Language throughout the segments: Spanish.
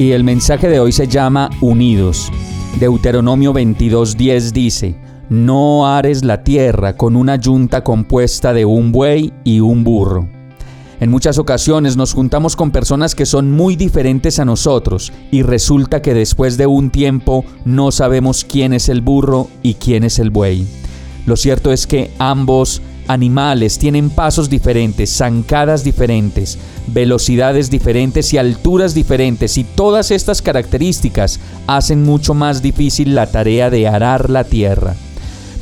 Y el mensaje de hoy se llama Unidos. Deuteronomio 22:10 dice, no ares la tierra con una yunta compuesta de un buey y un burro. En muchas ocasiones nos juntamos con personas que son muy diferentes a nosotros y resulta que después de un tiempo no sabemos quién es el burro y quién es el buey. Lo cierto es que ambos animales tienen pasos diferentes, zancadas diferentes, velocidades diferentes y alturas diferentes y todas estas características hacen mucho más difícil la tarea de arar la tierra.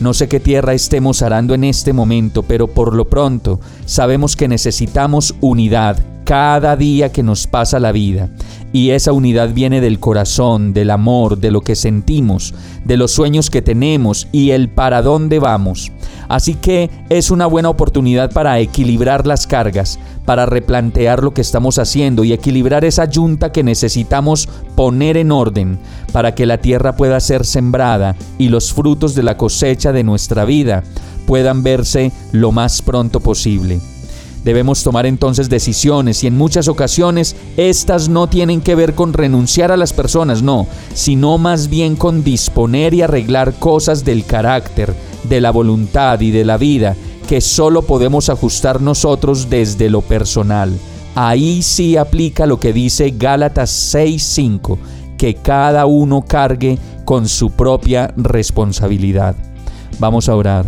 No sé qué tierra estemos arando en este momento, pero por lo pronto sabemos que necesitamos unidad cada día que nos pasa la vida. Y esa unidad viene del corazón, del amor, de lo que sentimos, de los sueños que tenemos y el para dónde vamos. Así que es una buena oportunidad para equilibrar las cargas, para replantear lo que estamos haciendo y equilibrar esa yunta que necesitamos poner en orden para que la tierra pueda ser sembrada y los frutos de la cosecha de nuestra vida puedan verse lo más pronto posible. Debemos tomar entonces decisiones y en muchas ocasiones estas no tienen que ver con renunciar a las personas, no, sino más bien con disponer y arreglar cosas del carácter, de la voluntad y de la vida que solo podemos ajustar nosotros desde lo personal. Ahí sí aplica lo que dice Gálatas 6:5, que cada uno cargue con su propia responsabilidad. Vamos a orar.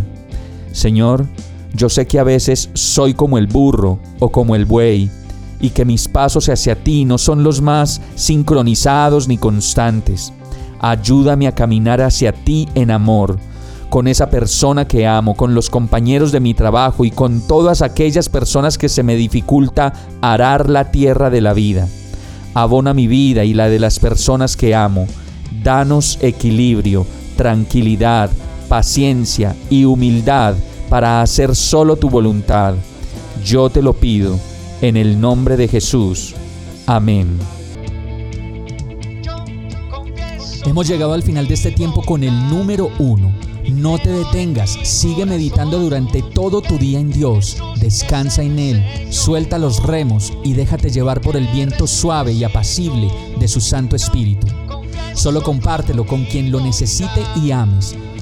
Señor, yo sé que a veces soy como el burro o como el buey, y que mis pasos hacia ti no son los más sincronizados ni constantes. Ayúdame a caminar hacia ti en amor, con esa persona que amo, con los compañeros de mi trabajo y con todas aquellas personas que se me dificulta arar la tierra de la vida. Abona mi vida y la de las personas que amo. Danos equilibrio, tranquilidad, paciencia y humildad para hacer solo tu voluntad. Yo te lo pido, en el nombre de Jesús. Amén. Hemos llegado al final de este tiempo con el número uno. No te detengas, sigue meditando durante todo tu día en Dios, descansa en Él, suelta los remos y déjate llevar por el viento suave y apacible de su Santo Espíritu. Solo compártelo con quien lo necesite y ames